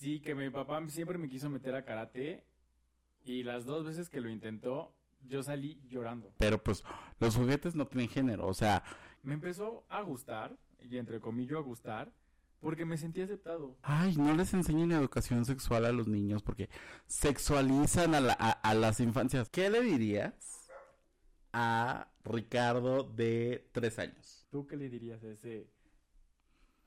Sí, que mi papá siempre me quiso meter a karate y las dos veces que lo intentó, yo salí llorando. Pero pues los juguetes no tienen género, o sea... Me empezó a gustar, y entre comillas a gustar, porque me sentí aceptado. Ay, no les enseñen educación sexual a los niños porque sexualizan a, la, a las infancias. ¿Qué le dirías a Ricardo de tres años? ¿Tú qué le dirías a ese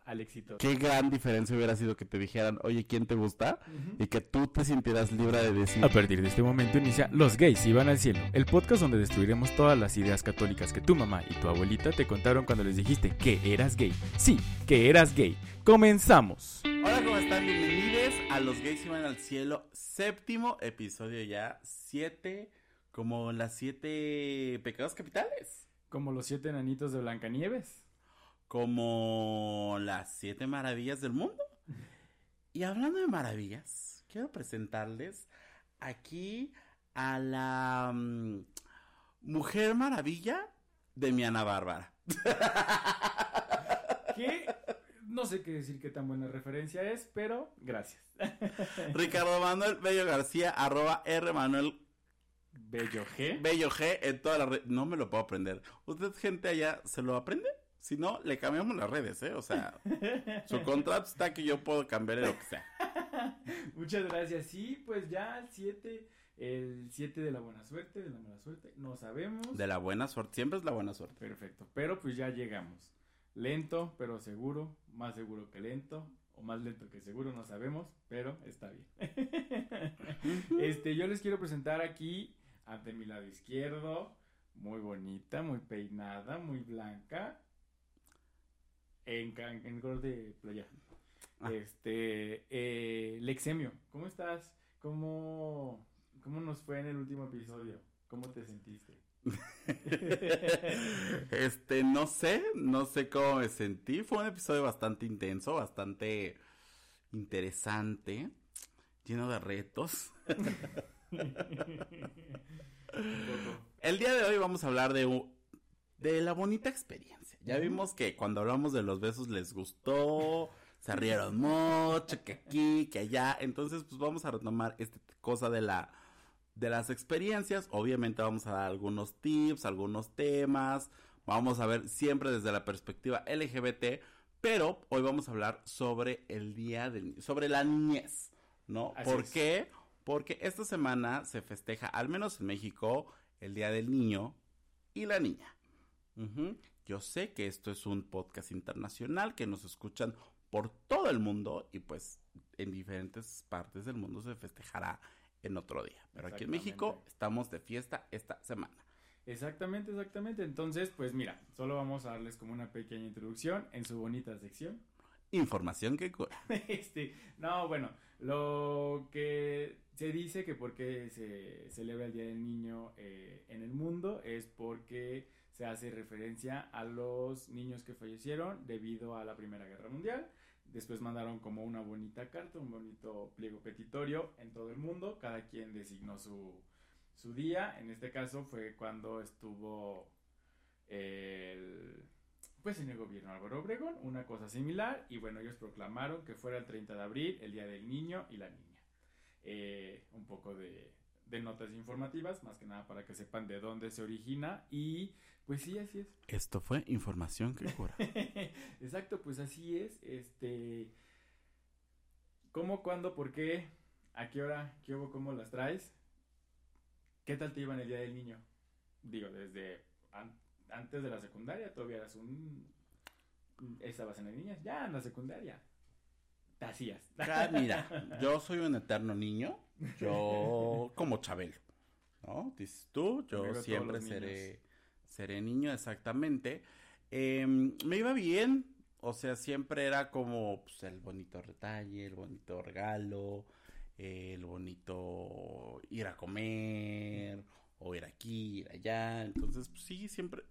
al éxito. Qué gran diferencia hubiera sido que te dijeran, oye, ¿quién te gusta? Y que tú te sintieras libre de decir. A partir de este momento inicia Los gays iban al cielo, el podcast donde destruiremos todas las ideas católicas que tu mamá y tu abuelita te contaron cuando les dijiste que eras gay. Sí, que eras gay. Comenzamos. Hola, ¿cómo están? Bienvenidos a Los gays iban al cielo, séptimo episodio ya, siete, como las siete pecados capitales. Como los siete enanitos de Blancanieves como las siete maravillas del mundo. Y hablando de maravillas, quiero presentarles aquí a la mm, Mujer Maravilla de mi Ana Bárbara. ¿Qué? No sé qué decir qué tan buena referencia es, pero gracias. Ricardo Manuel Bello García, arroba R Manuel Bello G. Bello G en toda la red. No me lo puedo aprender. ¿Usted, gente allá, se lo aprende? Si no, le cambiamos las redes, ¿eh? O sea, su contrato está que yo puedo cambiar lo que sea. Muchas gracias. Sí, pues ya el 7, el 7 de la buena suerte, de la mala suerte, no sabemos. De la buena suerte, siempre es la buena suerte. Perfecto, pero pues ya llegamos. Lento, pero seguro, más seguro que lento, o más lento que seguro, no sabemos, pero está bien. este, yo les quiero presentar aquí, ante mi lado izquierdo, muy bonita, muy peinada, muy blanca, en, en color de playa. Ah. Este, eh, Lexemio, ¿cómo estás? ¿Cómo, ¿Cómo nos fue en el último episodio? ¿Cómo te sentiste? este, no sé, no sé cómo me sentí. Fue un episodio bastante intenso, bastante interesante, lleno de retos. el día de hoy vamos a hablar de, de la bonita experiencia ya vimos que cuando hablamos de los besos les gustó, se rieron mucho, que aquí, que allá. Entonces, pues vamos a retomar esta cosa de la de las experiencias. Obviamente vamos a dar algunos tips, algunos temas. Vamos a ver siempre desde la perspectiva LGBT, pero hoy vamos a hablar sobre el día del sobre la niñez, ¿no? ¿Por qué? Porque esta semana se festeja, al menos en México, el Día del Niño y la Niña. Yo sé que esto es un podcast internacional que nos escuchan por todo el mundo y pues en diferentes partes del mundo se festejará en otro día. Pero aquí en México estamos de fiesta esta semana. Exactamente, exactamente. Entonces, pues mira, solo vamos a darles como una pequeña introducción en su bonita sección. Información que cura. este, no, bueno, lo que se dice que porque se celebra el Día del Niño eh, en el mundo es porque se hace referencia a los niños que fallecieron debido a la Primera Guerra Mundial. Después mandaron como una bonita carta, un bonito pliego petitorio en todo el mundo. Cada quien designó su, su día. En este caso fue cuando estuvo el, pues en el gobierno Álvaro Obregón, una cosa similar. Y bueno, ellos proclamaron que fuera el 30 de abril, el Día del Niño y la Niña. Eh, un poco de, de notas informativas, más que nada para que sepan de dónde se origina y pues sí, así es. Esto fue información que cura. Exacto, pues así es. Este. ¿Cómo, cuándo, por qué? ¿A qué hora? ¿Qué hubo? ¿Cómo las traes? ¿Qué tal te iba en el día del niño? Digo, desde antes de la secundaria, todavía eras un. Estabas en la niña, ya en la secundaria. Te hacías. Ah, mira, yo soy un eterno niño. Yo, como Chabelo. ¿No? Dices tú, yo siempre seré seré niño exactamente, em, me iba bien, o sea, siempre era como pues, el bonito retalle, el bonito regalo, el bonito ir a comer, o ir aquí, ir allá, entonces pues, sí, siempre,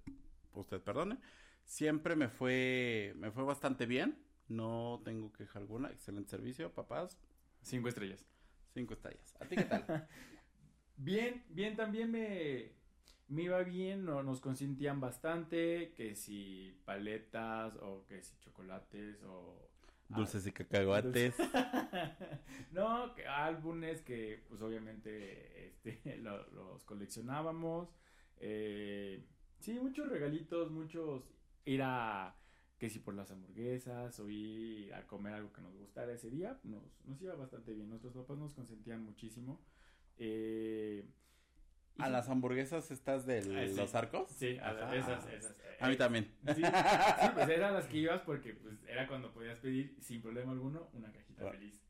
usted perdone, siempre me fue, me fue bastante bien, no tengo queja alguna, excelente servicio, papás. Cinco estrellas. Cinco estrellas. ¿A ti qué tal? bien, bien, también me, me iba bien, no, nos consentían bastante, que si paletas o que si chocolates o... Dulces y cacahuates. álbumes que pues obviamente este, los coleccionábamos. Eh, sí, muchos regalitos, muchos ir a que si por las hamburguesas o ir a comer algo que nos gustara ese día, nos, nos iba bastante bien. Nuestros papás nos consentían muchísimo. Eh, ¿A las hamburguesas estas de ah, los arcos? Sí, a esas, esas. A mí también. Sí, pues eran las que ibas porque pues era cuando podías pedir sin problema alguno una cajita feliz.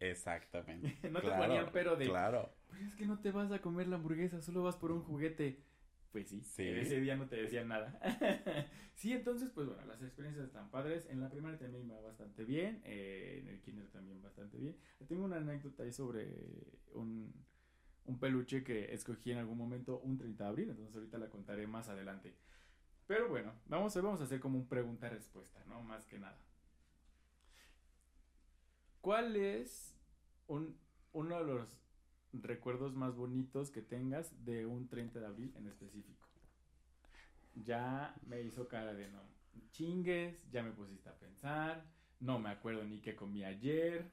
Exactamente. no te ponían pero de. Claro. Pues es que no te vas a comer la hamburguesa, solo vas por un juguete. Pues sí, sí. ese día no te decían nada. sí, entonces, pues bueno, las experiencias están padres. En la primera también va bastante bien. Eh, en el kinder también bastante bien. Tengo una anécdota ahí sobre un, un peluche que escogí en algún momento un 30 de abril. Entonces ahorita la contaré más adelante. Pero bueno, vamos, hoy vamos a hacer como un pregunta-respuesta, ¿no? Más que nada. ¿Cuál es un, uno de los recuerdos más bonitos que tengas de un 30 de abril en específico. Ya me hizo cara de no chingues, ya me pusiste a pensar, no me acuerdo ni qué comí ayer,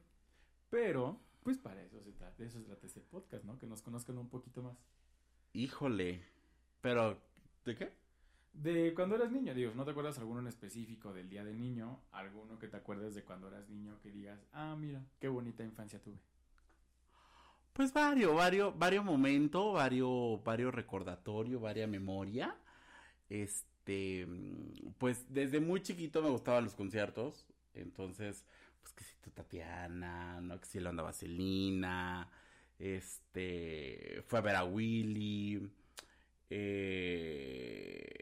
pero pues para eso se trata, de eso se trata este podcast, ¿no? Que nos conozcan un poquito más. Híjole, pero ¿de qué? De cuando eras niño, digo, ¿no te acuerdas alguno en específico del día de niño? Alguno que te acuerdes de cuando eras niño que digas, ah, mira, qué bonita infancia tuve. Pues varios, varios, varios momentos, varios, varios recordatorios, varias memoria. Este, pues desde muy chiquito me gustaban los conciertos. Entonces, pues que si tu Tatiana, ¿no? Que si la onda Vaselina. Este, fue a ver a Willy. Eh,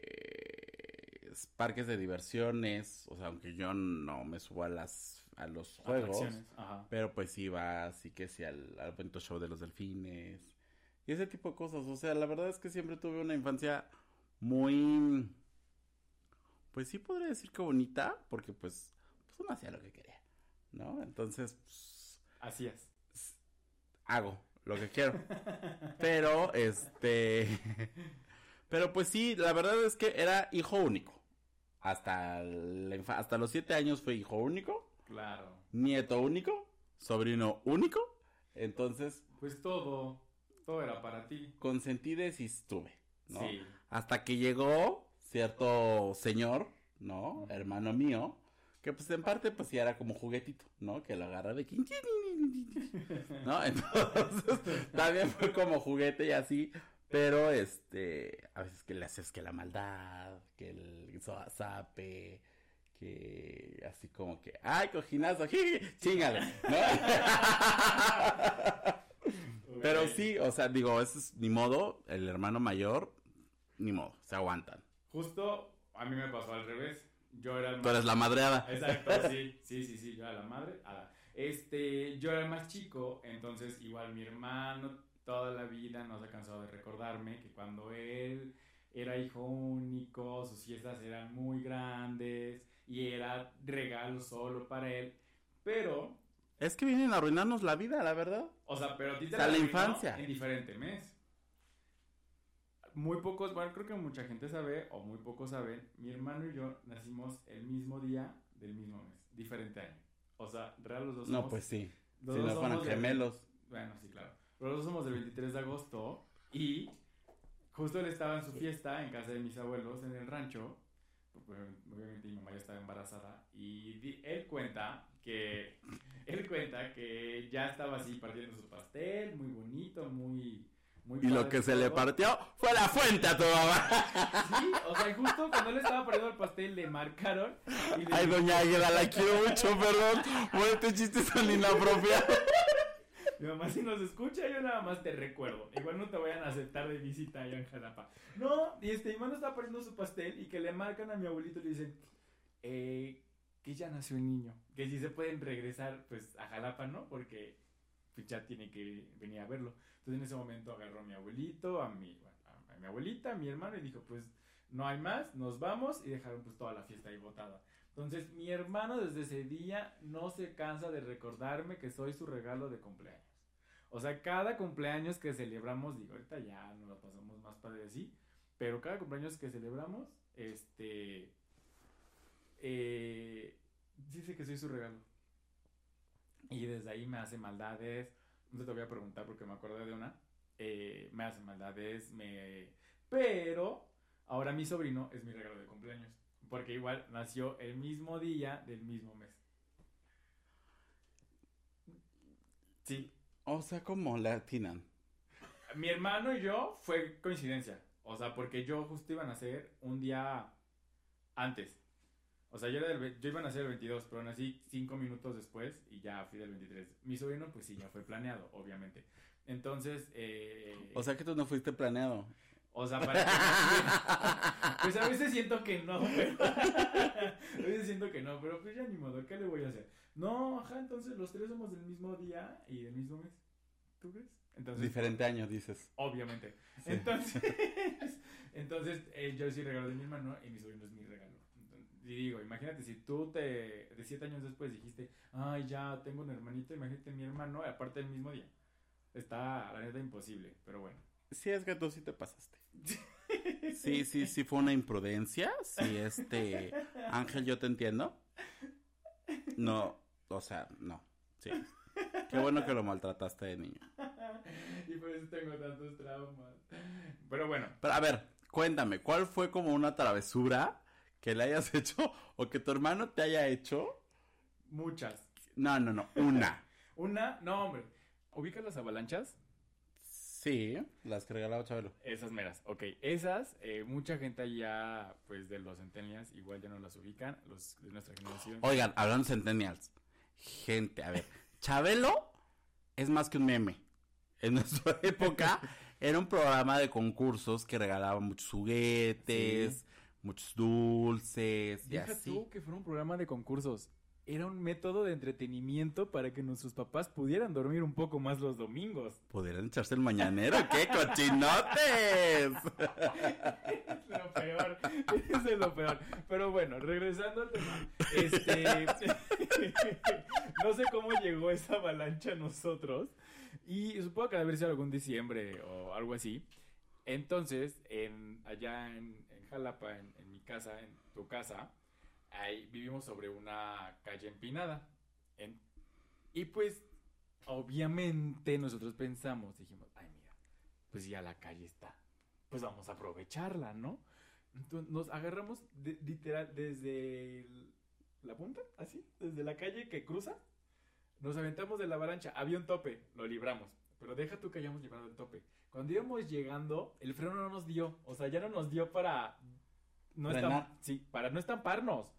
parques de diversiones. O sea, aunque yo no me subo a las a los juegos. Pero pues iba así que sí al, al bonito show de los delfines. Y ese tipo de cosas. O sea, la verdad es que siempre tuve una infancia muy... Pues sí podría decir que bonita, porque pues, pues uno hacía lo que quería, ¿no? Entonces, pues... Hacías. Hago lo que quiero. pero, este... pero pues sí, la verdad es que era hijo único. Hasta, hasta los siete años fue hijo único. Claro. Nieto único, sobrino único. Entonces. Pues todo, todo era para ti. Consentides y estuve, ¿no? Sí. Hasta que llegó cierto señor, ¿no? Hermano mío, que pues en parte pues ya era como juguetito, ¿no? Que lo agarra de ¿no? Entonces también fue como juguete y así, pero este, a veces que le haces que la maldad, que el zape, que así como que, ay, cojinazo, chingale, ¿no? Pero sí, o sea, digo, eso es ni modo, el hermano mayor, ni modo, se aguantan. Justo a mí me pasó al revés. Yo era el más... Tú eres la madreada. Exacto, sí, sí, sí, sí, yo era la madre. Este, yo era el más chico, entonces igual mi hermano toda la vida no se ha cansado de recordarme que cuando él era hijo único, sus fiestas eran muy grandes, y era regalo solo para él. Pero. Es que vienen a arruinarnos la vida, la verdad. O sea, pero a ti te la, infancia. En diferente mes. Muy pocos, bueno, creo que mucha gente sabe, o muy pocos saben, mi hermano y yo nacimos el mismo día del mismo mes, diferente año. O sea, real los dos somos. No, pues sí. Si no fueran gemelos. bueno, sí, claro. Los dos somos del 23 de agosto y justo él estaba en su fiesta en casa de mis abuelos en el rancho obviamente mi mamá ya estaba embarazada y él cuenta que él cuenta que ya estaba así partiendo su pastel, muy bonito, muy muy y lo que se le partió fue la fuente a tu mamá. Sí, o sea, justo cuando él estaba partiendo el pastel le marcaron. Ay, doña Águila, la quiero mucho, perdón. Bueno, este chiste son inapropiados. Mi mamá si nos escucha, yo nada más te recuerdo. Igual no te vayan a aceptar de visita allá en Jalapa. No, y este, mi hermano está poniendo su pastel y que le marcan a mi abuelito y le dicen, eh, que ya nació el niño. Que si se pueden regresar, pues, a Jalapa, ¿no? Porque pues, ya tiene que venir a verlo. Entonces en ese momento agarró a mi abuelito, a mi, a, mi abuelita, a mi hermano y dijo, pues, no hay más, nos vamos y dejaron pues toda la fiesta ahí botada. Entonces mi hermano desde ese día no se cansa de recordarme que soy su regalo de cumpleaños. O sea, cada cumpleaños que celebramos, digo, ahorita ya no lo pasamos más padre así, pero cada cumpleaños que celebramos, este, eh, dice que soy su regalo. Y desde ahí me hace maldades, no te voy a preguntar porque me acordé de una. Eh, me hacen maldades, me... Pero ahora mi sobrino es mi regalo de cumpleaños. Porque igual nació el mismo día del mismo mes. Sí. O sea, como la atinan. Mi hermano y yo fue coincidencia. O sea, porque yo justo iba a nacer un día antes. O sea, yo, era del yo iba a nacer el 22, pero nací cinco minutos después y ya fui del 23. Mi sobrino, pues sí, ya fue planeado, obviamente. Entonces, eh, O sea que tú no fuiste planeado. o sea, para que Pues a veces siento que no, pero... a veces siento que no, pero pues ya ni modo, ¿qué le voy a hacer? No, ajá, entonces los tres somos del mismo día y del mismo mes. ¿Tú crees? Entonces, Diferente año, dices. Obviamente. Sí. Entonces, entonces eh, yo sí regalo de mi hermano y mi sobrino es mi regalo. Entonces, y digo, imagínate si tú te, de siete años después dijiste, ay, ya tengo un hermanito, imagínate mi hermano, y aparte del mismo día. Está, la neta, imposible, pero bueno. Sí, es que tú sí te pasaste. Sí, sí, sí fue una imprudencia. Sí, este. Ángel, yo te entiendo. No, o sea, no. Sí. Qué bueno que lo maltrataste de niño. y por eso tengo tantos traumas. Pero bueno, Pero a ver, cuéntame, ¿cuál fue como una travesura que le hayas hecho o que tu hermano te haya hecho? muchas. No, no, no, una. Una, no, hombre. ¿Ubicas las avalanchas? Sí, las que regalaba Chabelo. Esas meras, ok. Esas, eh, mucha gente allá, pues de los centennials, igual ya no las ubican, los de nuestra generación. Oigan, hablando de Centennials. Gente, a ver, Chabelo es más que un meme. En nuestra época era un programa de concursos que regalaba muchos juguetes, muchos dulces y Deja así. tú que fuera un programa de concursos. Era un método de entretenimiento para que nuestros papás pudieran dormir un poco más los domingos. ¿Podrían echarse el mañanero? ¿Qué cochinotes? Es lo peor. Es lo peor. Pero bueno, regresando al tema. Este. no sé cómo llegó esa avalancha a nosotros. Y supongo que debe haber sido algún diciembre o algo así. Entonces, en, allá en, en Jalapa, en, en mi casa, en tu casa, ahí vivimos sobre una calle empinada. En- y pues, obviamente, nosotros pensamos, dijimos, ay, mira, pues ya la calle está pues vamos a aprovecharla, ¿no? Entonces nos agarramos de- literal desde el- la punta, así, desde la calle que cruza, nos aventamos de la avalancha, había un tope, lo libramos, pero deja tú que hayamos librado el tope. Cuando íbamos llegando, el freno no nos dio, o sea, ya no nos dio para no sí, para no estamparnos, no-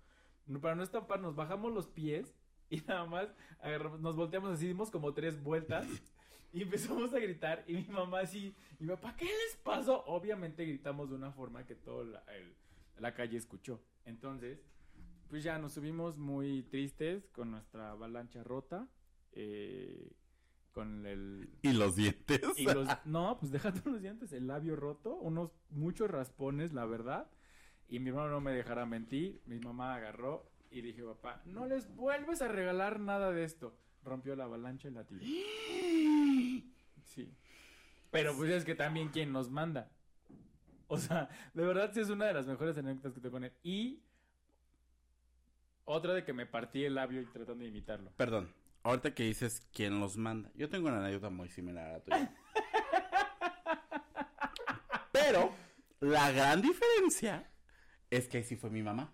para no estamparnos, bajamos los pies y nada más agarramos- nos volteamos así, dimos como tres vueltas y empezamos a gritar y mi mamá así, y mi papá, ¿qué les pasó? Obviamente gritamos de una forma que toda la, la calle escuchó. Entonces, pues ya nos subimos muy tristes con nuestra avalancha rota, eh, con el... ¿Y los dientes? Y los, no, pues déjate los dientes, el labio roto, unos muchos raspones, la verdad. Y mi hermano no me dejará mentir, mi mamá agarró y dije, papá, no les vuelves a regalar nada de esto. Rompió la avalancha y la tiró. Sí. Pero pues es que también quién nos manda. O sea, de verdad sí es una de las mejores anécdotas que te ponen. Y otra de que me partí el labio y tratando de imitarlo. Perdón, ahorita que dices quién los manda, yo tengo una anécdota muy similar a la tuya. Pero la gran diferencia es que ahí sí fue mi mamá.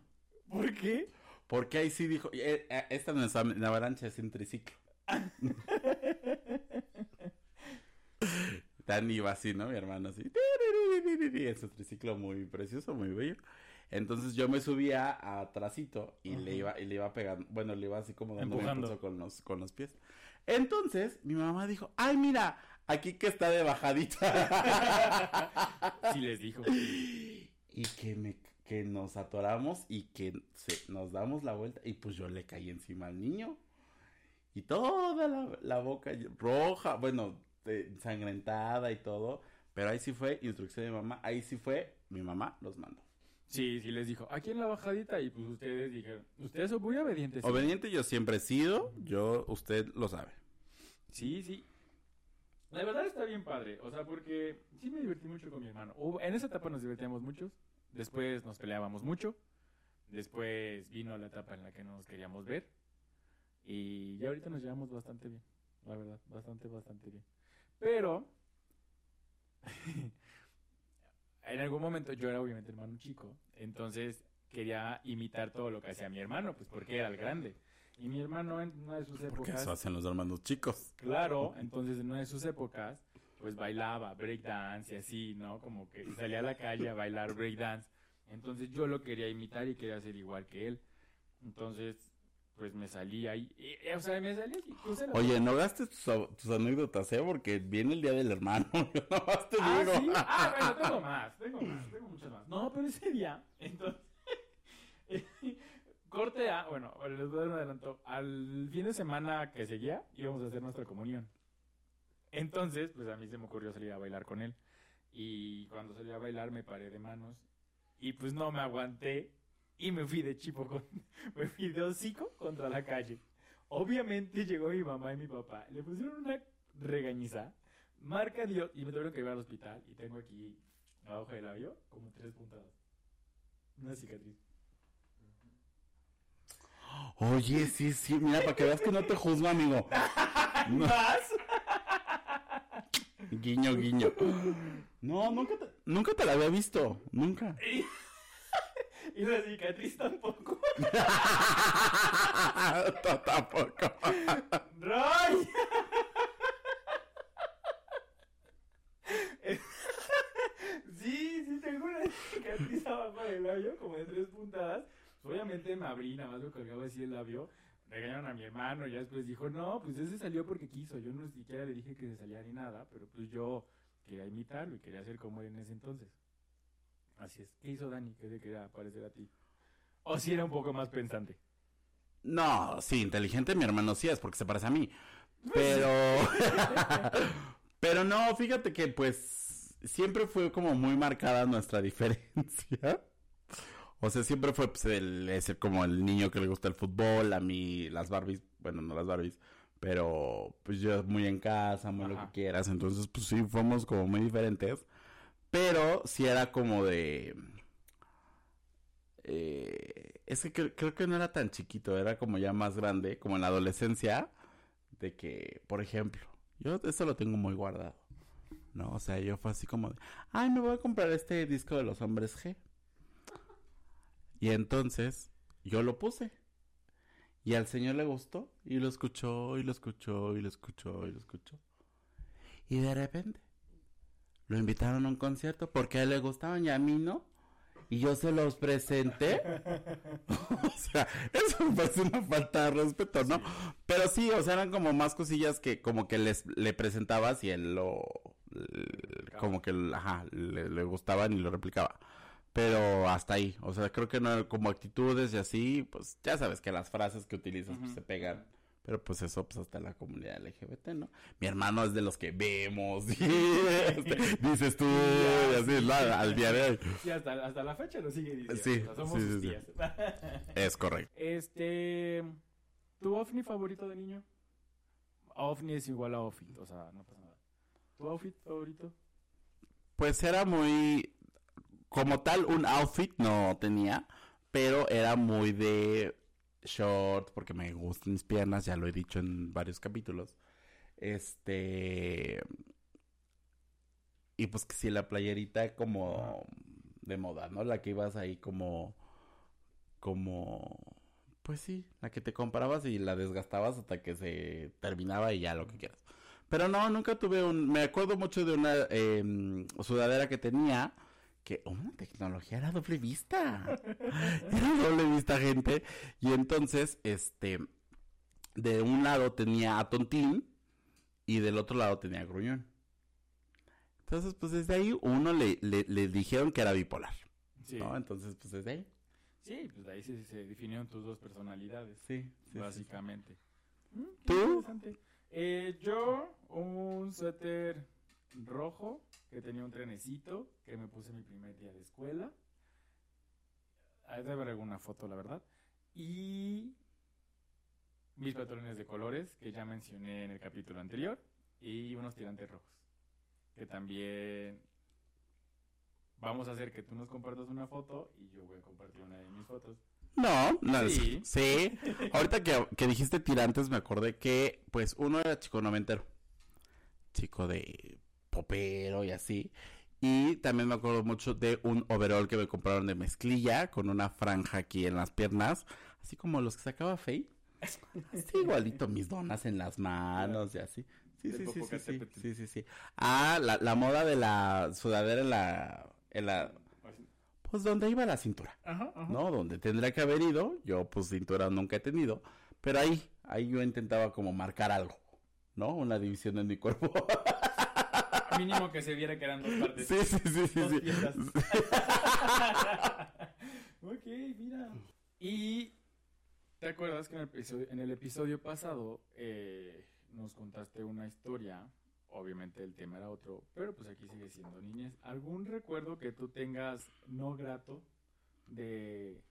¿Por qué? Porque ahí sí dijo, eh, eh, esta no es en avalancha, es en triciclo. Tan iba así, ¿no? Mi hermano así. En su triciclo muy precioso, muy bello. Entonces yo me subía atrásito y le iba, y le iba pegando, bueno, le iba así como dando un impulso con los, con los pies. Entonces, mi mamá dijo, ay, mira, aquí que está de bajadita. Sí les dijo. y que me que nos atoramos y que se- nos damos la vuelta y pues yo le caí encima al niño y toda la, la boca roja, bueno, eh, ensangrentada y todo, pero ahí sí fue instrucción de mamá, ahí sí fue mi mamá los mandó. Sí, sí les dijo. Aquí en la bajadita y pues ustedes dijeron. Ustedes son muy obedientes. sí. Obediente yo siempre he sido, yo usted lo sabe. Sí, sí. La verdad está bien padre. O sea, porque sí me divertí mucho con mi hermano. Hubo- en esa etapa nos divertíamos muchos. Después nos peleábamos mucho. Después vino la etapa en la que no nos queríamos ver. Y ya ahorita nos llevamos bastante bien. la verdad, bastante, bastante bien. Pero, en algún momento yo era obviamente hermano chico, entonces quería imitar todo lo que hacía mi hermano, pues porque era el grande. Y mi hermano en una de sus épocas... Porque eso hacen los hermanos chicos. Claro, entonces en una de sus épocas, pues bailaba breakdance y así, ¿no? Como que salía a la calle a bailar breakdance. Entonces yo lo quería imitar y quería ser igual que él. Entonces, pues me salí ahí. y- o sea, me salí la- Oye, no gastes tus, tus anécdotas, ¿eh? Porque viene el día del hermano. Yo nomás te Ah, digo. ¿sí? Ah, bueno, tengo más, tengo más, tengo muchas más. No, pero ese día, entonces, corte a, bueno, les voy a dar un adelanto, al fin de semana que seguía íbamos a hacer nuestra comunión. Entonces, pues a mí se me ocurrió salir a bailar con él. Y cuando salí a bailar me paré de manos y pues no me aguanté y me fui de chipo, con, me fui de hocico contra la calle. Obviamente llegó mi mamá y mi papá, le pusieron una regañiza, marca Dios, y me tuvieron que llevar al hospital y tengo aquí abajo del labio como tres puntadas. Una cicatriz. Oye, sí, sí. Mira, para que veas que no te juzgo, amigo. ¿Más? Guiño, guiño. No, nunca te, nunca te la había visto. Nunca. Y, la cicatriz tampoco. Tampoco. ¡Roy! sí, sí, tengo una cicatriz abajo del labio, como de tres puntadas. Obviamente me abrí, nada más me colgaba así el labio. Regañaron a mi hermano, y ya después dijo, no, pues ese salió porque quiso. Yo no siquiera le dije que se salía ni nada, pero pues yo quería imitarlo y quería ser como él en ese entonces. Así es. ¿Qué hizo Dani? ¿Qué se quería parecer a ti? O si era un poco más pensante. No, sí, inteligente mi hermano sí es porque se parece a mí. Pero. Pero no, fíjate que pues siempre fue como muy marcada nuestra diferencia. O sea, siempre fue pues, el, ese como el niño que le gusta el fútbol, a mí las Barbies, bueno, no las Barbies, pero pues yo muy en casa, muy lo que quieras. Entonces, pues sí, fuimos como muy diferentes. Pero sí era como de... eh, es que cre- creo que no era tan chiquito, era como ya más grande, como en la adolescencia, de que, por ejemplo, yo eso lo tengo muy guardado, ¿no? O sea, yo fue así como de, ay, me voy a comprar este disco de los hombres G. Y entonces yo lo puse. Y al señor le gustó, y lo escuchó, y lo escuchó, y lo escuchó, y lo escuchó. Y de repente lo invitaron a un concierto porque a él le gustaban y a mí no. Y yo se los presenté. o sea, eso me parece una falta de respeto, ¿no? Pero sí, o sea, eran como más cosillas que como que les le presentabas y él lo como que ajá, le, le gustaban y lo replicaba. Pero hasta ahí, o sea, creo que no como actitudes y así, pues ya sabes que las frases que utilizas pues, se pegan. Pero pues eso, pues hasta la comunidad LGBT, ¿no? Mi hermano es de los que vemos, y, este, dices tú, y así, ¿no? al día de hoy. Sí, hasta, hasta la fecha lo sigue diciendo. Sí, o sea, somos sí, sus sí. Es correcto. Este. ¿Tu ovni favorito de niño? Ovni es igual a outfit, o sea, no pasa nada. ¿Tu outfit favorito? Pues era muy, como tal, un outfit no tenía, pero era muy de short, porque me gustan mis piernas, ya lo he dicho en varios capítulos. Este... Y pues que si la playerita como de moda, ¿no? La que ibas ahí como... Como... Pues sí, la que te comprabas y la desgastabas hasta que se terminaba y ya lo que quieras. Pero no, nunca tuve un... Me acuerdo mucho de una em, sudadera que tenía que una tecnología era doble vista. Era doble vista, gente. Y entonces, este, de un lado tenía a Tontín y del otro lado tenía a Gruñón. Entonces, pues desde ahí uno le, le, le dijeron que era bipolar, Sí. ¿no? Entonces, pues desde ahí. Sí, pues de ahí se, se definieron tus dos personalidades, Sí, sí, básicamente. Mm, ¿Tú? Eh, yo, un suéter rojo que tenía un trenecito que me puse mi primer día de escuela. Ahí debe haber alguna foto, la verdad. Y mis patrones de colores que ya mencioné en el capítulo anterior. Y unos tirantes rojos. Que también vamos a hacer que tú nos compartas una foto y yo voy a compartir una de mis fotos. No, no, sí. sí. Ahorita que, que, dijiste tirantes me acordé que, pues, uno era chico noventero. Chico de popero y así. Y también me acuerdo mucho de un overall que me compraron de mezclilla con una franja aquí en las piernas. Así como los que sacaba Faye. Así igualito mis donas en las manos y así. Sí, sí, sí, sí, sí, sí, sí, Ah, la, la moda de la sudadera en la, en la, pues donde iba la cintura, ajá, ajá. ¿no? Donde tendría que haber ido, yo pues cintura nunca he tenido, pero ahí, ahí yo intentaba como marcar algo, ¿no? Una división en mi cuerpo. Mínimo que se viera que eran dos partes. Sí, sí, sí, sí. sí. ok, mira. Y ¿te acuerdas que en el episodio, en el episodio pasado eh, nos contaste una historia? Obviamente el tema era otro, pero pues aquí sigue siendo niñez. ¿Algún recuerdo que tú tengas no grato de...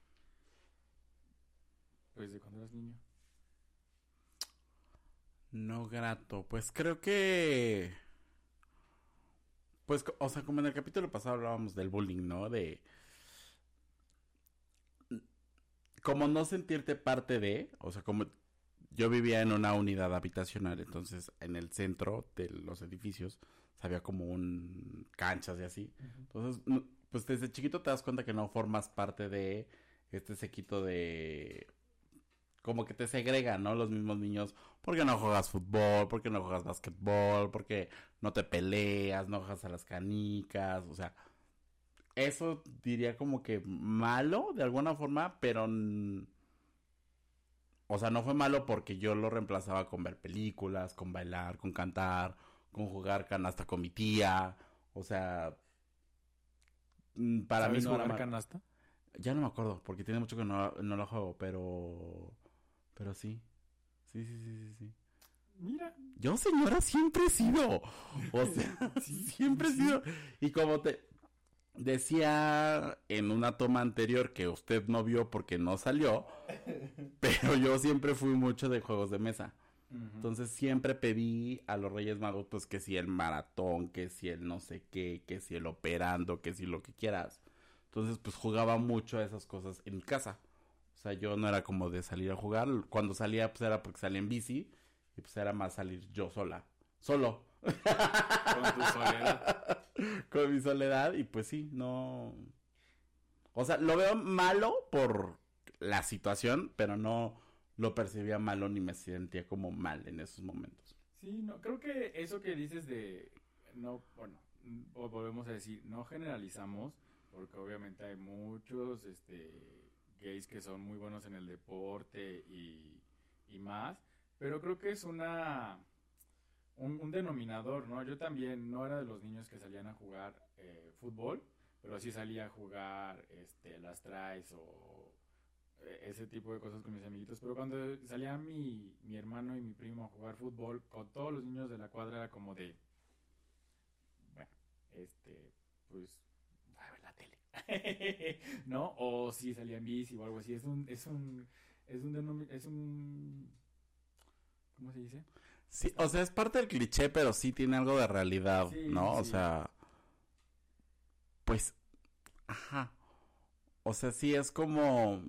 Pues de cuando eras niño? No grato, pues creo que... Pues, o sea, como en el capítulo pasado hablábamos del bullying, ¿no? De... Como no sentirte parte de, o sea, como yo vivía en una unidad habitacional, entonces en el centro de los edificios había como un canchas y así. Entonces, pues desde chiquito te das cuenta que no formas parte de este sequito de como que te segrega, ¿no? Los mismos niños, porque no juegas fútbol, porque no juegas básquetbol, porque no te peleas, no juegas a las canicas, o sea, eso diría como que malo de alguna forma, pero o sea, no fue malo porque yo lo reemplazaba con ver películas, con bailar, con cantar, con jugar canasta con mi tía. O sea, mm, para mí no jugar era canasta? Ya no me acuerdo, porque tiene mucho que no, no lo juego, pero... Pero sí. Sí, sí, sí, sí, sí. Mira. Yo, señora, siempre he sido. O sea, siempre he sido. Y como te decía en una toma anterior que usted no vio porque no salió, pero yo siempre fui mucho de juegos de mesa. Entonces siempre pedí a los Reyes Magos pues que si el maratón, que si el no sé qué, que si el operando, que si lo que quieras. Entonces pues jugaba mucho a esas cosas en casa. O sea, yo no era como de salir a jugar. Cuando salía pues era porque salía en bici y pues era más salir yo sola. Solo. Con tu soledad. Con mi soledad y pues sí, no... O sea, lo veo malo por la situación, pero no lo percibía malo ni me sentía como mal en esos momentos. Sí, no, creo que eso que dices de, no, bueno, volvemos a decir, no generalizamos, porque obviamente hay muchos, este, gays que son muy buenos en el deporte y, y más, pero creo que es una, un, denominador, ¿no? Yo también no era de los niños que salían a jugar eh, fútbol, pero sí salía a jugar, este, las traes o eh, ese tipo de cosas con mis amiguitos. Pero cuando salía mi, mi hermano y mi primo a jugar fútbol, con todos los niños de la cuadra era como de, bueno, este, pues, a ver la tele, ¿no? O si salía en bici o algo así. Es un, es un, es un, es un, ¿cómo se dice? Sí, o sea, es parte del cliché, pero sí tiene algo de realidad, ¿no? O sea, pues, ajá. O sea, sí es como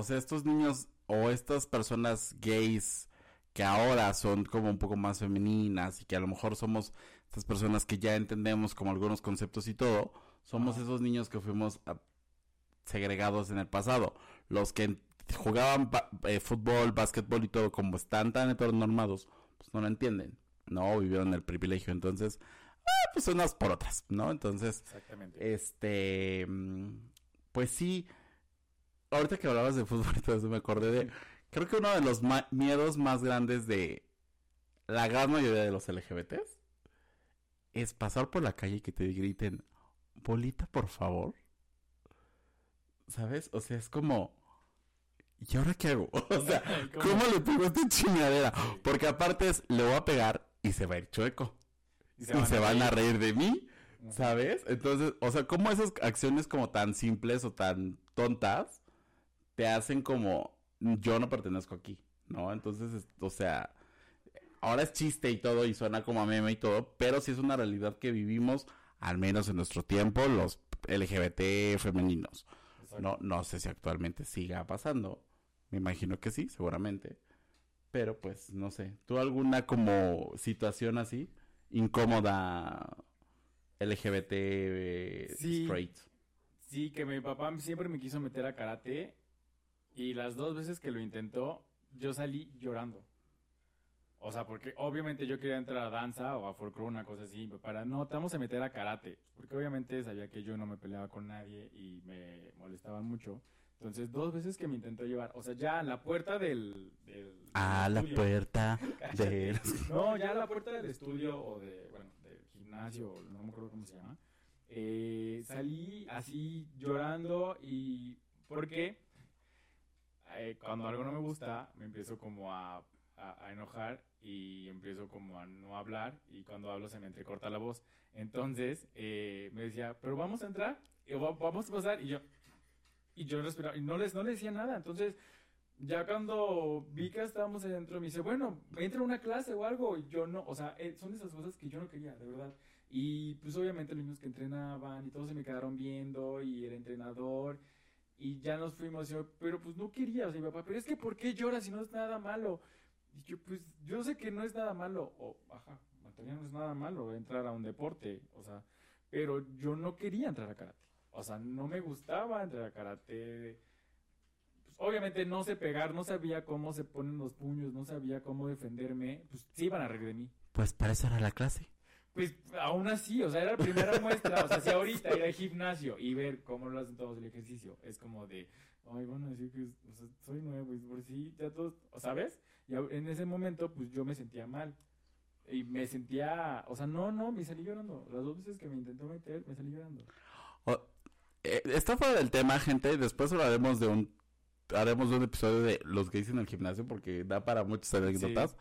o sea, estos niños o estas personas gays que ahora son como un poco más femeninas y que a lo mejor somos estas personas que ya entendemos como algunos conceptos y todo, somos esos niños que fuimos segregados en el pasado, los que jugaban eh, fútbol, básquetbol y todo como están tan heteronormados, pues no lo entienden, no vivieron el privilegio, entonces, ah, pues unas por otras, ¿no? Entonces, este, mm, pues sí, ahorita que hablabas de fútbol, entonces me acordé de. Creo que uno de los miedos más grandes de la gran mayoría de los LGBTs es pasar por la calle y que te griten, bolita, por favor. ¿Sabes? O sea, es como. ¿Y ahora qué hago? O sea, ¿cómo, le pego esta chingadera? Porque aparte es, le voy a pegar y se va a ir chueco. Y se, van, a reír de mí, ¿sabes? Entonces, o sea, ¿cómo esas acciones como tan simples o tan tontas te hacen como yo no pertenezco aquí, ¿no? Entonces, o sea, ahora es chiste y todo y suena como a meme y todo, pero sí es una realidad que vivimos, al menos en nuestro tiempo, los LGBT femeninos. No, no sé si actualmente siga pasando. Me imagino que sí, seguramente. Pero pues no sé. ¿Tú alguna como situación así? Incómoda LGBT Sí. straight. Sí, que mi papá siempre me quiso meter a karate y las dos veces que lo intentó, yo salí llorando. O sea, porque obviamente yo quería entrar a danza o a folclore, una cosa así, era, no, te vamos a meter a karate, porque obviamente sabía que yo no me peleaba con nadie y me molestaban mucho. Entonces, dos veces que me intentó llevar, o sea, ya en la puerta del... del- A del la estudio. puerta. No, ya a la puerta del estudio o de, bueno, del gimnasio, no me acuerdo cómo se llama. eh, salí así llorando y porque eh, cuando algo no me gusta me empiezo como a, a- a enojar y empiezo como a no hablar y cuando hablo se me entrecorta la voz. Entonces eh, me decía, pero vamos a entrar, va- vamos a pasar y yo y yo respiraba y no les no le decía nada. Entonces ya cuando vi que estábamos adentro, me dice, bueno, entra a una clase o algo. Y yo no, o sea, eh, son esas cosas que yo no quería, de verdad. Y pues obviamente los niños que entrenaban y todos se me quedaron viendo y el entrenador. Y ya nos fuimos, yo, pero pues no quería, o sea, mi papá, pero es que ¿por qué lloras si no es nada malo? Y yo, pues yo sé que no es nada malo, o, ajá, Antonio no es nada malo entrar a un deporte, o sea, pero yo no quería entrar a karate. O sea, no me gustaba entrar a karate pues, obviamente no sé pegar, no sabía cómo se ponen los puños, no sabía cómo defenderme, pues sí iban a reír de mí. Pues para eso era la clase. Pues aún así, o sea, era la primera muestra, o sea, si ahorita ir al gimnasio y ver cómo lo hacen todos el ejercicio, es como de, ay, van a decir que o sea, soy nuevo, y por sí, ya todos, ¿sabes? Y en ese momento, pues yo me sentía mal. Y me sentía, o sea, no, no, me salí llorando. Las dos veces que me intentó meter, me salí llorando. O- eh, está fuera del tema, gente. Después hablaremos de un haremos un episodio de los gays en el gimnasio porque da para muchas anécdotas.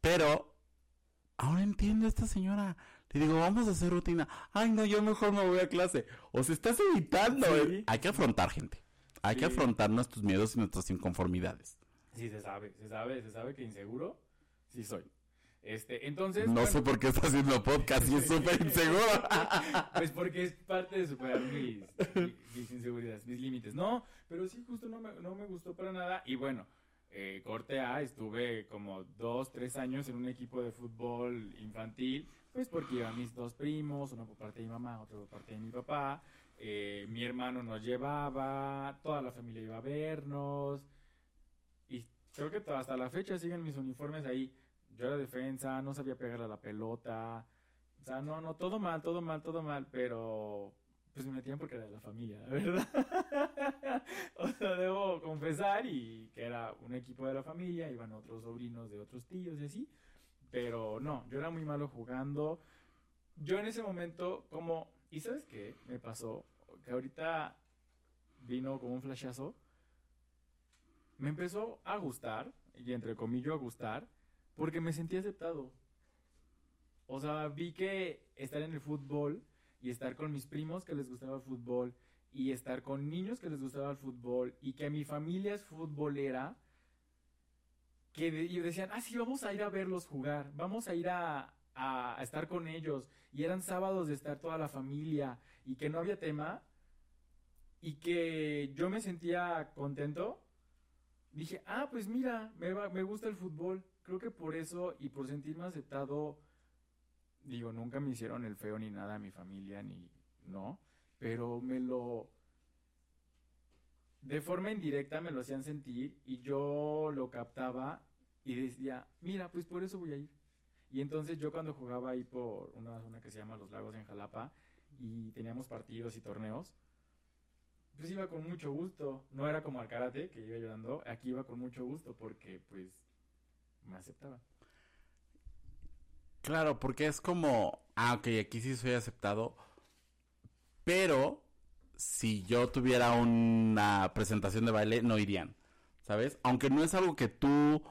Pero ahora entiendo a esta señora. Le digo, vamos a hacer rutina. Ay, no, yo mejor me voy a clase. O se estás evitando. Sí. eh. Hay que afrontar, gente. Hay que Sí. afrontar nuestros miedos y nuestras inconformidades. Sí, se sabe, se sabe, se sabe que inseguro, sí soy. Este, entonces... No bueno, sé por qué está haciendo podcast y es súper inseguro. Pues porque es parte de superar mis, mis inseguridades, mis límites. No, pero sí, justo no me, no me gustó para nada. Y bueno, eh, corte A, estuve como dos, tres años en un equipo de fútbol infantil, pues porque iban mis dos primos, uno por parte de mi mamá, otro por parte de mi papá. Eh, mi hermano nos llevaba, toda la familia iba a vernos. Y creo que hasta la fecha siguen mis uniformes ahí. Yo era defensa, no sabía pegar a la pelota. O sea, no, no, todo mal, todo mal, todo mal, pero pues me metían porque era de la familia, la verdad. o sea, debo confesar y que era un equipo de la familia, iban otros sobrinos de otros tíos y así. Pero no, yo era muy malo jugando. Yo en ese momento, como, ¿y sabes qué? Me pasó que ahorita vino como un flashazo. Me empezó a gustar, y entre comillas a gustar, porque me sentí aceptado. O sea, vi que estar en el fútbol y estar con mis primos que les gustaba el fútbol y estar con niños que les gustaba el fútbol y que mi familia es futbolera, que y decían, ah, sí, vamos a ir a verlos jugar, vamos a ir a, a- estar con ellos. Y eran sábados de estar toda la familia y que no había tema y que yo me sentía contento. Dije, ah, pues mira, me, va- me gusta el fútbol. Creo que por eso y por sentirme aceptado, digo, nunca me hicieron el feo ni nada a mi familia, ni no, pero me lo, de forma indirecta me lo hacían sentir y yo lo captaba y decía, mira, pues por eso voy a ir. Y entonces yo cuando jugaba ahí por una zona que se llama Los Lagos en Jalapa y teníamos partidos y torneos, pues iba con mucho gusto. No era como al karate, que iba llorando, aquí iba con mucho gusto porque pues me aceptaban. Claro, porque es como, ah, ok, aquí sí soy aceptado, pero si yo tuviera una presentación de baile, no irían, ¿sabes? Aunque no es algo que tú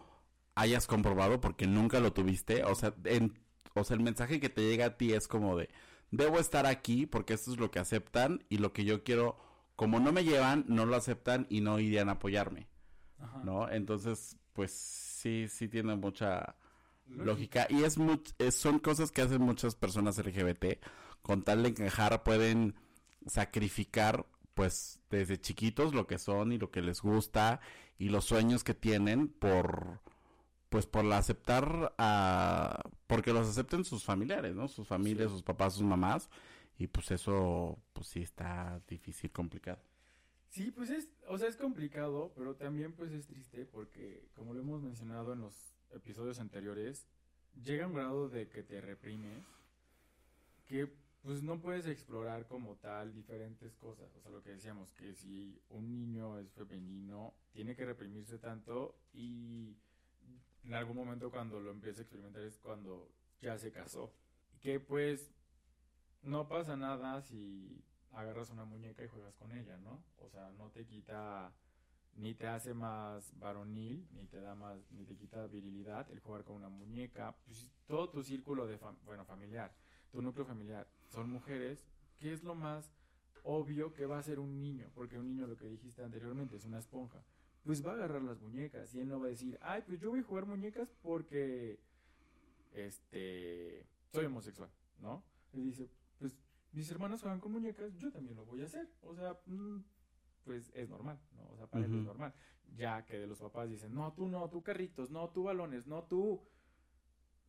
hayas comprobado porque nunca lo tuviste, o sea, en, o sea, el mensaje que te llega a ti es como de, debo estar aquí porque esto es lo que aceptan y lo que yo quiero, como no me llevan, no lo aceptan y no irían a apoyarme, Ajá. ¿no? Entonces, pues sí, sí tiene mucha lógica y es, much- es- son cosas que hacen muchas personas LGBT con tal de encajar pueden sacrificar pues desde chiquitos lo que son y lo que les gusta y los sueños que tienen por pues por la aceptar a porque los acepten sus familiares, ¿no? Sus familias, sus papás, sus mamás y pues eso pues sí está difícil, complicado. Sí, pues es, o sea, es complicado, pero también pues es triste porque como lo hemos mencionado en los episodios anteriores, llega un grado de que te reprimes que pues no puedes explorar como tal diferentes cosas. O sea, lo que decíamos, que si un niño es femenino, tiene que reprimirse tanto y en algún momento cuando lo empieza a experimentar es cuando ya se casó. Que pues no pasa nada si agarras una muñeca y juegas con ella, ¿no? O sea, no te quita ni te hace más varonil, ni te da más, ni te quita virilidad el jugar con una muñeca, pues todo tu círculo de, bueno, familiar, tu núcleo familiar, son mujeres, ¿qué es lo más obvio que va a ser un niño? Porque un niño, lo que dijiste anteriormente, es una esponja. Pues va a agarrar las muñecas y él no va a decir, ay, pues yo voy a jugar muñecas porque, este, soy homosexual, ¿no? Él dice, pues mis hermanas juegan con muñecas, yo también lo voy a hacer. O sea, mm, pues es normal, ¿no? O sea, para él es normal. Ya que de los papás dicen, no, tú no, tú carritos, no, tú balones, no, tú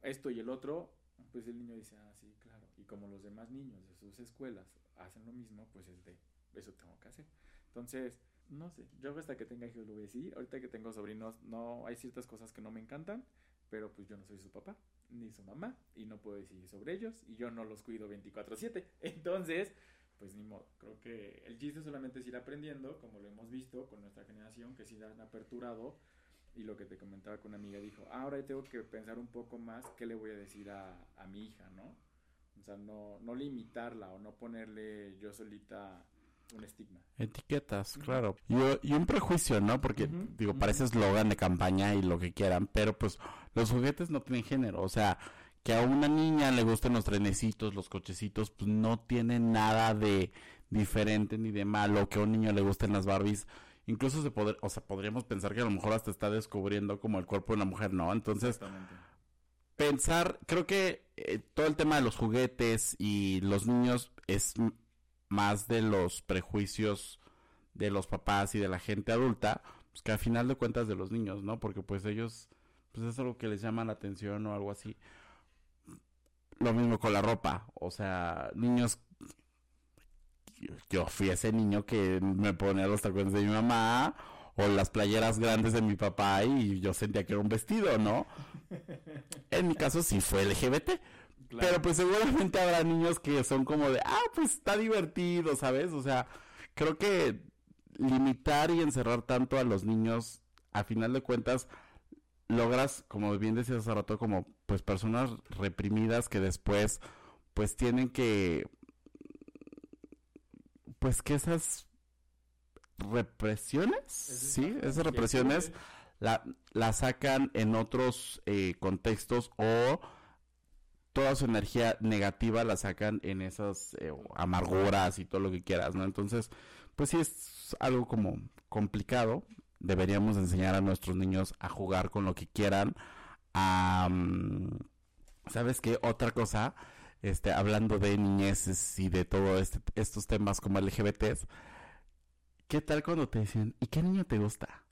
esto y el otro, pues el niño dice, ah, sí, claro. Y como los demás niños de sus escuelas hacen lo mismo, pues es de, eso tengo que hacer. Entonces, no sé, yo hasta que tenga hijos lo voy a decir. Ahorita que tengo sobrinos, no, hay ciertas cosas que no me encantan, pero pues yo no soy su papá ni su mamá y no puedo decir sobre ellos y yo no los cuido 24/7. Entonces, pues ni modo. Creo que el chiste solamente es ir aprendiendo, como lo hemos visto con nuestra generación, que sí han aperturado. Y lo que te comentaba con una amiga dijo, ah, ahora tengo que pensar un poco más qué le voy a decir a, a mi hija, ¿no? O sea, no, no limitarla o no ponerle yo solita un estigma. Etiquetas, claro. Y, y, un prejuicio, ¿no? Porque, digo, parece eslogan de campaña y lo que quieran, pero pues los juguetes no tienen género. O sea, que a una niña le gusten los trenecitos, los cochecitos, pues no tiene nada de diferente ni de malo. Que a un niño le gusten las Barbies, incluso se poder, o sea, podríamos pensar que a lo mejor hasta está descubriendo como el cuerpo de una mujer, ¿no? Entonces, pensar, creo que eh, todo el tema de los juguetes y los niños es más de los prejuicios de los papás y de la gente adulta, pues que al final de cuentas de los niños, ¿no? Porque pues ellos, pues es algo que les llama la atención o algo así. Lo mismo con la ropa, o sea, niños yo fui ese niño que me ponía los tacones de mi mamá o las playeras grandes de mi papá y yo sentía que era un vestido, ¿no? En mi caso sí fue LGBT. Pero pues seguramente habrá niños que son como de, ah, pues está divertido, ¿sabes? O sea, creo que limitar y encerrar tanto a los niños, a final de cuentas, logras, como bien decías hace rato, como pues personas reprimidas que después pues tienen que pues que esas represiones, sí, esas represiones la, la sacan en otros eh, contextos o toda su energía negativa la sacan en esas eh, amarguras y todo lo que quieras, ¿no? Entonces, pues sí es algo como complicado, deberíamos enseñar a nuestros niños a jugar con lo que quieran. ¿Sabes qué? Otra cosa, este, hablando de niñeces y de todo este, estos temas como LGBTs, ¿qué tal cuando te dicen, ¿y qué niño te gusta?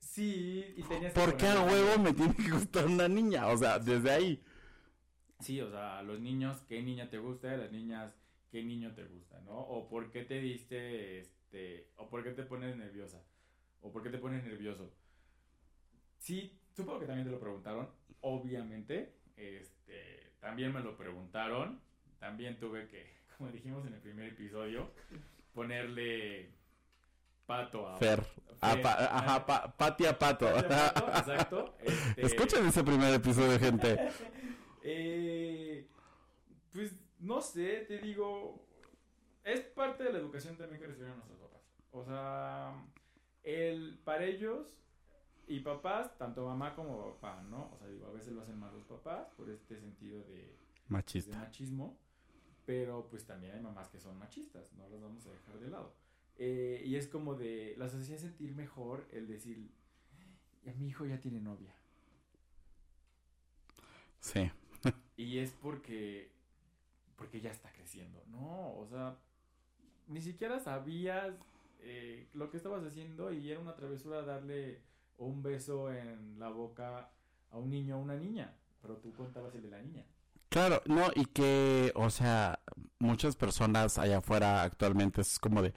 Sí, y tenías ¿Por qué a huevo me tiene que gustar una niña? O sea, desde ahí. Sí, o sea, los niños, ¿qué niña te gusta? Las niñas, ¿qué niño te gusta? ¿No? O ¿por qué te diste, este, o por qué te pones nerviosa? ¿O por qué te pones nervioso? Sí, supongo que también te lo preguntaron, obviamente. Este, también me lo preguntaron. También tuve que, como dijimos en el primer episodio, ponerle pato a Fer. ajá, pati a pato. exacto. Este, Escuchen ese primer episodio, gente. eh, pues no sé, te digo, es parte de la educación también que recibieron nuestros papás. O sea, el, para ellos y papás, tanto mamá como papá, ¿no? O sea, digo, a veces lo hacen más los papás por este sentido de, Machista. de machismo, pero pues también hay mamás que son machistas, no las vamos a dejar de lado. Eh, y es como de, las hacía sentir mejor el decir, mi hijo ya tiene novia. Sí. Y es porque, porque ya está creciendo, ¿no? O sea, ni siquiera sabías eh, lo que estabas haciendo y era una travesura darle un beso en la boca a un niño o una niña, pero tú contabas el de la niña. Claro, no, y que, o sea, muchas personas allá afuera actualmente es como de,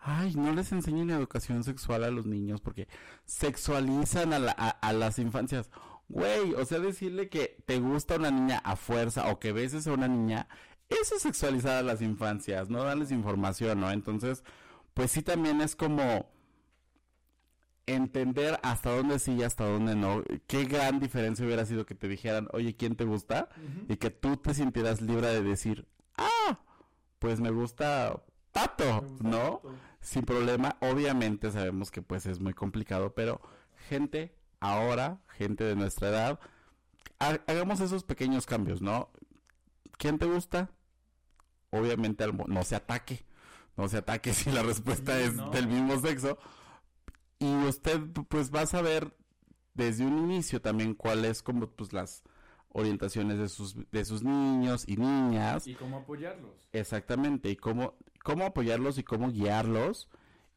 ay, no les enseñen educación sexual a los niños porque sexualizan a, la, a, las infancias. Güey, o sea, decirle que te gusta una niña a fuerza o que beses a una niña, eso es sexualizar a las infancias, no darles información, ¿no? Entonces, pues sí también es como entender hasta dónde sí y hasta dónde no. Qué gran diferencia hubiera sido que te dijeran, oye, ¿quién te gusta? Y que tú te sintieras libre de decir, ah, pues me gusta Pato, ¿no? Sin problema. Obviamente sabemos que pues es muy complicado, pero gente ahora, gente de nuestra edad, hagamos esos pequeños cambios, ¿no? ¿Quién te gusta? Obviamente no se ataque. No se ataque si la respuesta es del mismo sexo y usted pues va a saber desde un inicio también cuáles como pues las orientaciones de sus de sus niños y niñas y cómo apoyarlos exactamente y cómo cómo apoyarlos y cómo guiarlos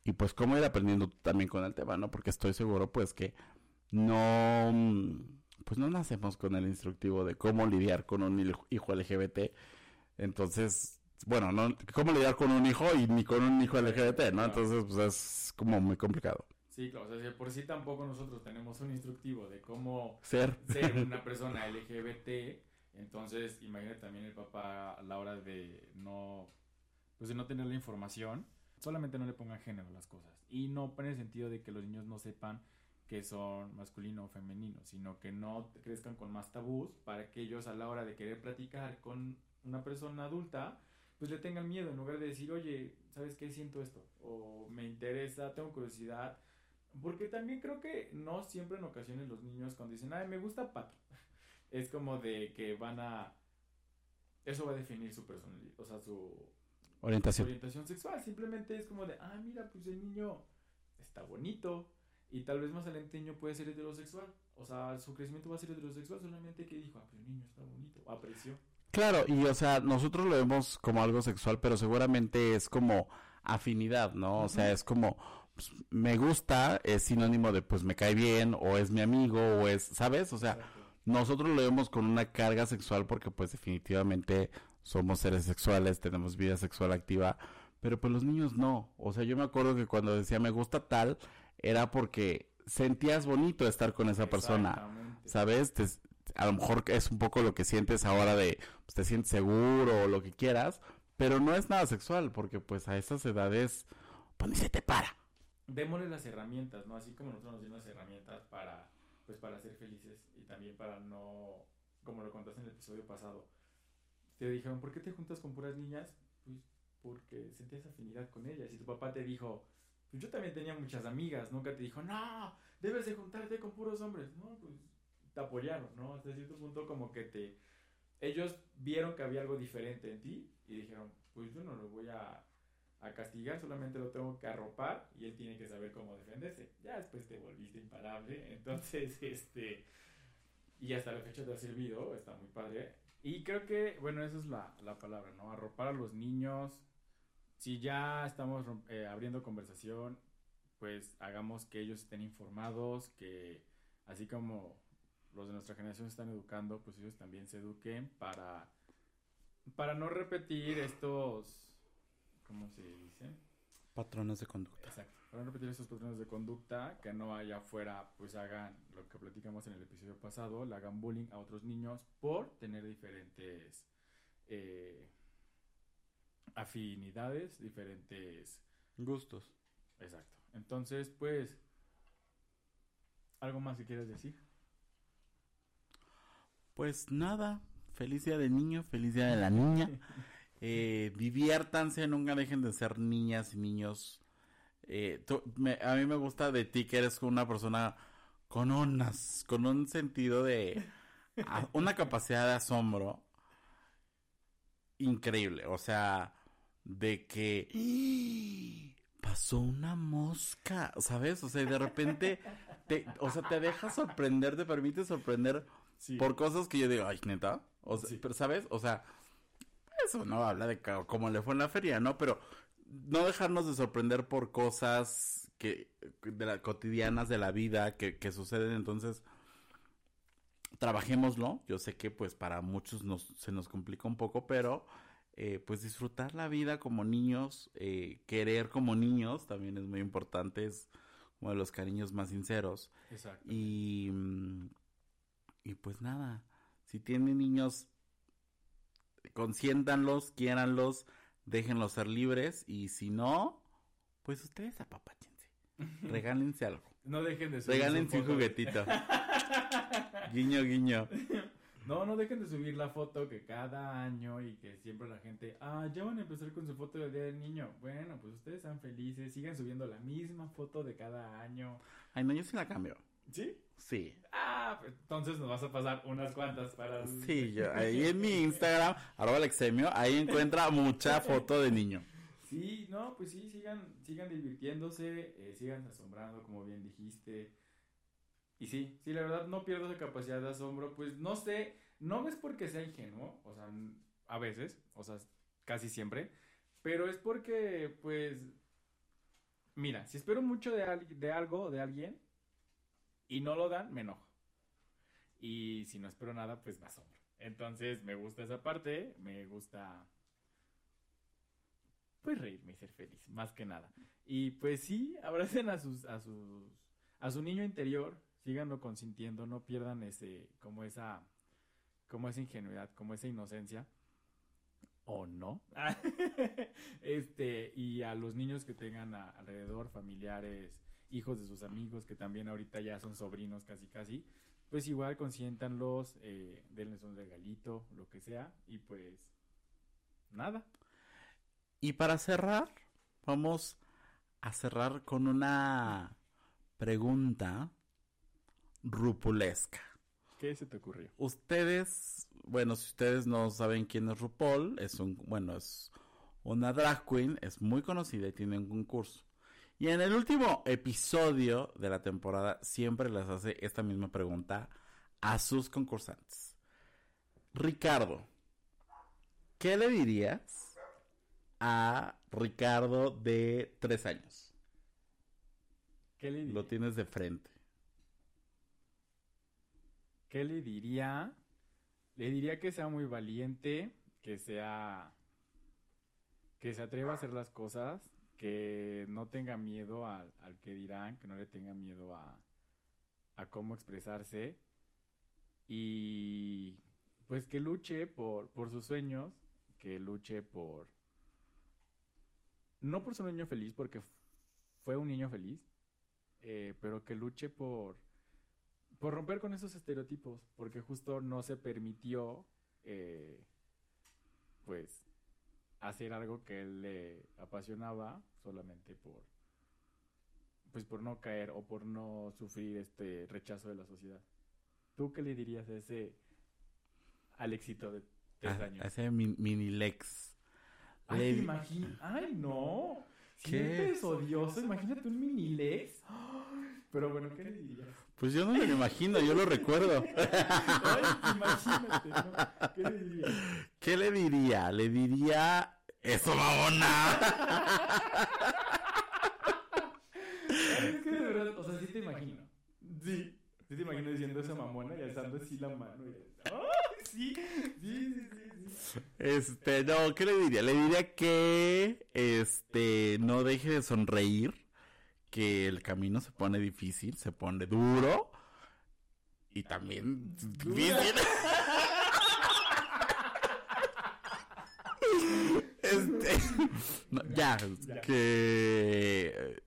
y pues cómo ir aprendiendo también con el tema no porque estoy seguro pues que no pues no nacemos con el instructivo de cómo lidiar con un hijo LGBT entonces bueno no cómo lidiar con un hijo y ni con un hijo LGBT no entonces pues es como muy complicado. Sí, claro, o sea, por sí tampoco nosotros tenemos un instructivo de cómo ser, ser una persona LGBT, entonces imagínate también el papá a la hora de no, pues de no tener la información, solamente no le pongan género a las cosas. Y no pone el sentido de que los niños no sepan que son masculino o femenino, sino que no crezcan con más tabús para que ellos a la hora de querer platicar con una persona adulta, pues le tengan miedo en lugar de decir, oye, ¿sabes qué? Siento esto, o me interesa, tengo curiosidad, porque también creo que no siempre en ocasiones los niños cuando dicen, ay, me gusta Pato, es como de que van a... Eso va a definir su personalidad, o sea, su orientación. orientación sexual. Simplemente es como de, ah, mira, pues el niño está bonito. Y tal vez más adelante el niño puede ser heterosexual. O sea, su crecimiento va a ser heterosexual solamente que dijo, ah, pues el niño está bonito, apreció. Claro, y o sea, nosotros lo vemos como algo sexual, pero seguramente es como afinidad, ¿no? O sea, es como pues, me gusta es sinónimo de pues me cae bien o es mi amigo o es, ¿sabes? O sea, nosotros lo vemos con una carga sexual porque pues definitivamente somos seres sexuales, tenemos vida sexual activa, pero pues los niños no. O sea, yo me acuerdo que cuando decía me gusta tal, era porque sentías bonito estar con esa persona, ¿sabes? a lo mejor es un poco lo que sientes ahora de pues, te sientes seguro o lo que quieras, pero no es nada sexual porque pues a esas edades pues ni se te para démosle las herramientas, ¿no? Así como nosotros nos dimos las herramientas para, pues, para ser felices y también para no, como lo contaste en el episodio pasado, te dijeron, ¿por qué te juntas con puras niñas? Pues porque sentías afinidad con ellas. Y tu papá te dijo, pues yo también tenía muchas amigas, nunca te dijo, no, debes de juntarte con puros hombres. No, pues te apoyaron, ¿no? Hasta cierto punto como que te... Ellos vieron que había algo diferente en ti y dijeron, pues yo no lo voy a a castigar, solamente lo tengo que arropar y él tiene que saber cómo defenderse. Ya después te volviste imparable, entonces, este, y hasta la fecha te ha servido, está muy padre. Y creo que, bueno, esa es la, la palabra, ¿no? Arropar a los niños. Si ya estamos eh, abriendo conversación, pues hagamos que ellos estén informados, que así como los de nuestra generación están educando, pues ellos también se eduquen para, para no repetir estos ¿cómo se dice? Patrones de conducta. Exacto. Para no repetir esos patrones de conducta, que no allá afuera, pues hagan lo que platicamos en el episodio pasado, le hagan bullying a otros niños por tener diferentes eh, afinidades, diferentes gustos. Exacto. Entonces, pues, ¿algo más que quieras decir? Pues nada, feliz día del niño, feliz día de la niña. Eh, diviértanse, nunca dejen de ser niñas y niños. Eh, a mí me gusta de ti que eres una persona con unas, con un sentido de, una capacidad de asombro increíble. O sea, de que pasó una mosca, ¿sabes? O sea, de repente, te, o sea, te deja sorprender, te permite sorprender por cosas que yo digo, ay, neta. O sea, pero, ¿sabes? O sea, eso no habla de cómo le fue en la feria, ¿no? Pero no dejarnos de sorprender por cosas que de la, cotidianas de la vida que, que suceden. Entonces, trabajémoslo. Yo sé que pues para muchos nos, se nos complica un poco, pero eh, pues disfrutar la vida como niños, eh, querer como niños también es muy importante, es uno de los cariños más sinceros. Exacto. Y, mm, y pues nada, si tienen niños, consiéntanlos, quiéranlos, déjenlos ser libres y si no, pues ustedes apapáchense, regálense algo. No dejen de su Regálense un foto. juguetito. guiño, guiño. No, no dejen de subir la foto que cada año y que siempre la gente, ah, ya van a empezar con su foto del Día del Niño. Bueno, pues ustedes sean felices, sigan subiendo la misma foto de cada año. Ay, no, yo sí la cambio. ¿Sí? Sí. Ah, pues, entonces nos vas a pasar unas cuantas para... Sí, yo, ahí en mi Instagram, arroba Alexemio, ahí encuentra mucha foto de niño. Sí, no, pues sí, sigan, sigan divirtiéndose, eh, sigan asombrando, como bien dijiste. Y sí, sí, la verdad no pierdo esa capacidad de asombro, pues no sé, no es porque sea ingenuo, o sea, a veces, o sea, casi siempre, pero es porque, pues, mira, si espero mucho de, al- de algo, de alguien, y no lo dan, me enojo. Y si no espero nada, pues me asombro. Entonces, me gusta esa parte, me gusta pues reírme y ser feliz, más que nada. Y pues sí, abracen a sus, a sus, a su niño interior, síganlo consintiendo, no pierdan ese, como esa, como esa ingenuidad, como esa inocencia. O no. este, y a los niños que tengan alrededor, familiares, hijos de sus amigos, que también ahorita ya son sobrinos casi casi, pues igual consiéntanlos, eh, denles un regalito, lo que sea, y pues nada. Y para cerrar, vamos a cerrar con una pregunta rupulesca. ¿Qué se te ocurrió? Ustedes, bueno, si ustedes no saben quién es RuPaul, es un, bueno, es una drag queen, es muy conocida y tiene un concurso. Y en el último episodio de la temporada siempre les hace esta misma pregunta a sus concursantes. Ricardo, ¿qué le dirías a Ricardo de tres años? ¿Qué le, Lo tienes de frente. ¿Qué le diría? Le diría que sea muy valiente, que sea... que se atreva a hacer las cosas, que no tenga miedo al, al que dirán, que no le tenga miedo a, a cómo expresarse y pues que luche por, por sus sueños, que luche por... No por ser un niño feliz, porque fue un niño feliz, eh, pero que luche por, por romper con esos estereotipos, porque justo no se permitió, eh, pues, hacer algo que él le apasionaba solamente por, pues, por no caer o por no sufrir este rechazo de la sociedad. ¿Tú qué le dirías a ese Alexito de tres A, años? a ese min- mini Lex. Ay, Le- ¿te imagi- Ay, no. ¿Qué? ¿Qué? es odioso. Imagínate un mini Lex. Ay, Pero bueno, ¿qué le dirías? Pues yo no me lo imagino, yo lo recuerdo. Ay, imagínate, ¿no? ¿Qué le dirías? ¿Qué le diría? Le diría... ¡Eso, babona! Es que de verdad, o sea, sí te imagino. Sí. Sí te imagino diciendo esa mamona y alzando así la mano. y-. Sí, sí, sí, sí. Este, no, ¿qué le diría? Le diría que, este, no deje de sonreír, que el camino se pone difícil, se pone duro y también difícil. Este, no, ya, Ya. que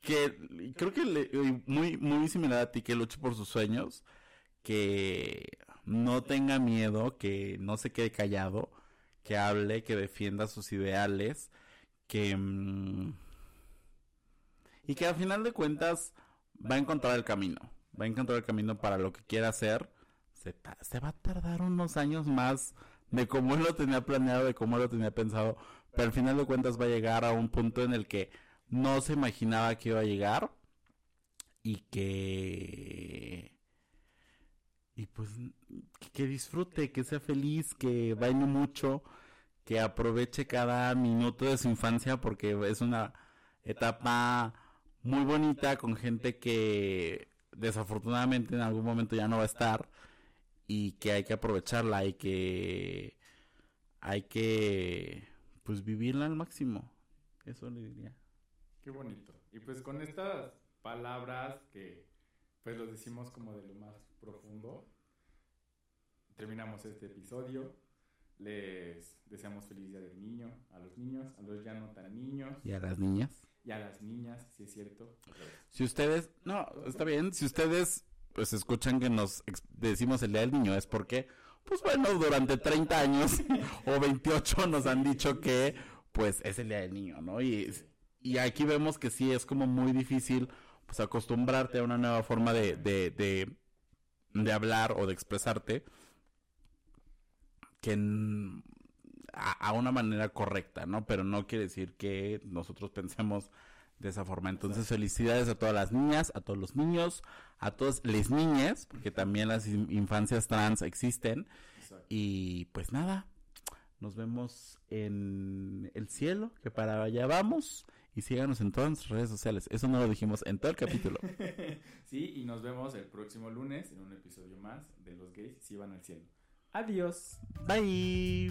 que creo que le- muy muy similar a ti que luche por sus sueños, que no tenga miedo, que no se quede callado, que hable, que defienda sus ideales, que mm, y que al final de cuentas va a encontrar el camino, va a encontrar el camino para lo que quiera hacer. Se, se va a tardar unos años más de cómo él lo tenía planeado, de cómo él lo tenía pensado, pero al final de cuentas va a llegar a un punto en el que no se imaginaba que iba a llegar y que y pues que disfrute, que sea feliz, que baile mucho, que aproveche cada minuto de su infancia porque es una etapa muy bonita con gente que desafortunadamente en algún momento ya no va a estar y que hay que aprovecharla y que hay que pues vivirla al máximo. Eso le diría. Qué bonito. Y pues con estas palabras que pues lo decimos como de lo más profundo, terminamos este episodio. Les deseamos feliz día del niño a los niños, a los ya no tan niños. Y a las niñas. Y a las niñas, si es cierto. Si ustedes, no, está bien, si ustedes pues escuchan que nos decimos el día del niño es porque, pues bueno, durante 30 años o 28 nos han dicho que pues es el día del niño, ¿no? Y, y aquí vemos que sí es como muy difícil pues acostumbrarte a una nueva forma de, de, de, de hablar o de expresarte que a, a, una manera correcta, ¿no? Pero no quiere decir que nosotros pensemos de esa forma. Entonces, felicidades a todas las niñas, a todos los niños, a todas las niñas, porque también las infancias trans existen. Exacto. Y pues nada, nos vemos en el cielo, que para allá vamos. Y síganos en todas nuestras redes sociales. Eso no lo dijimos en todo el capítulo. sí, y nos vemos el próximo lunes en un episodio más de Los Gays si van al cielo. Adiós. Bye.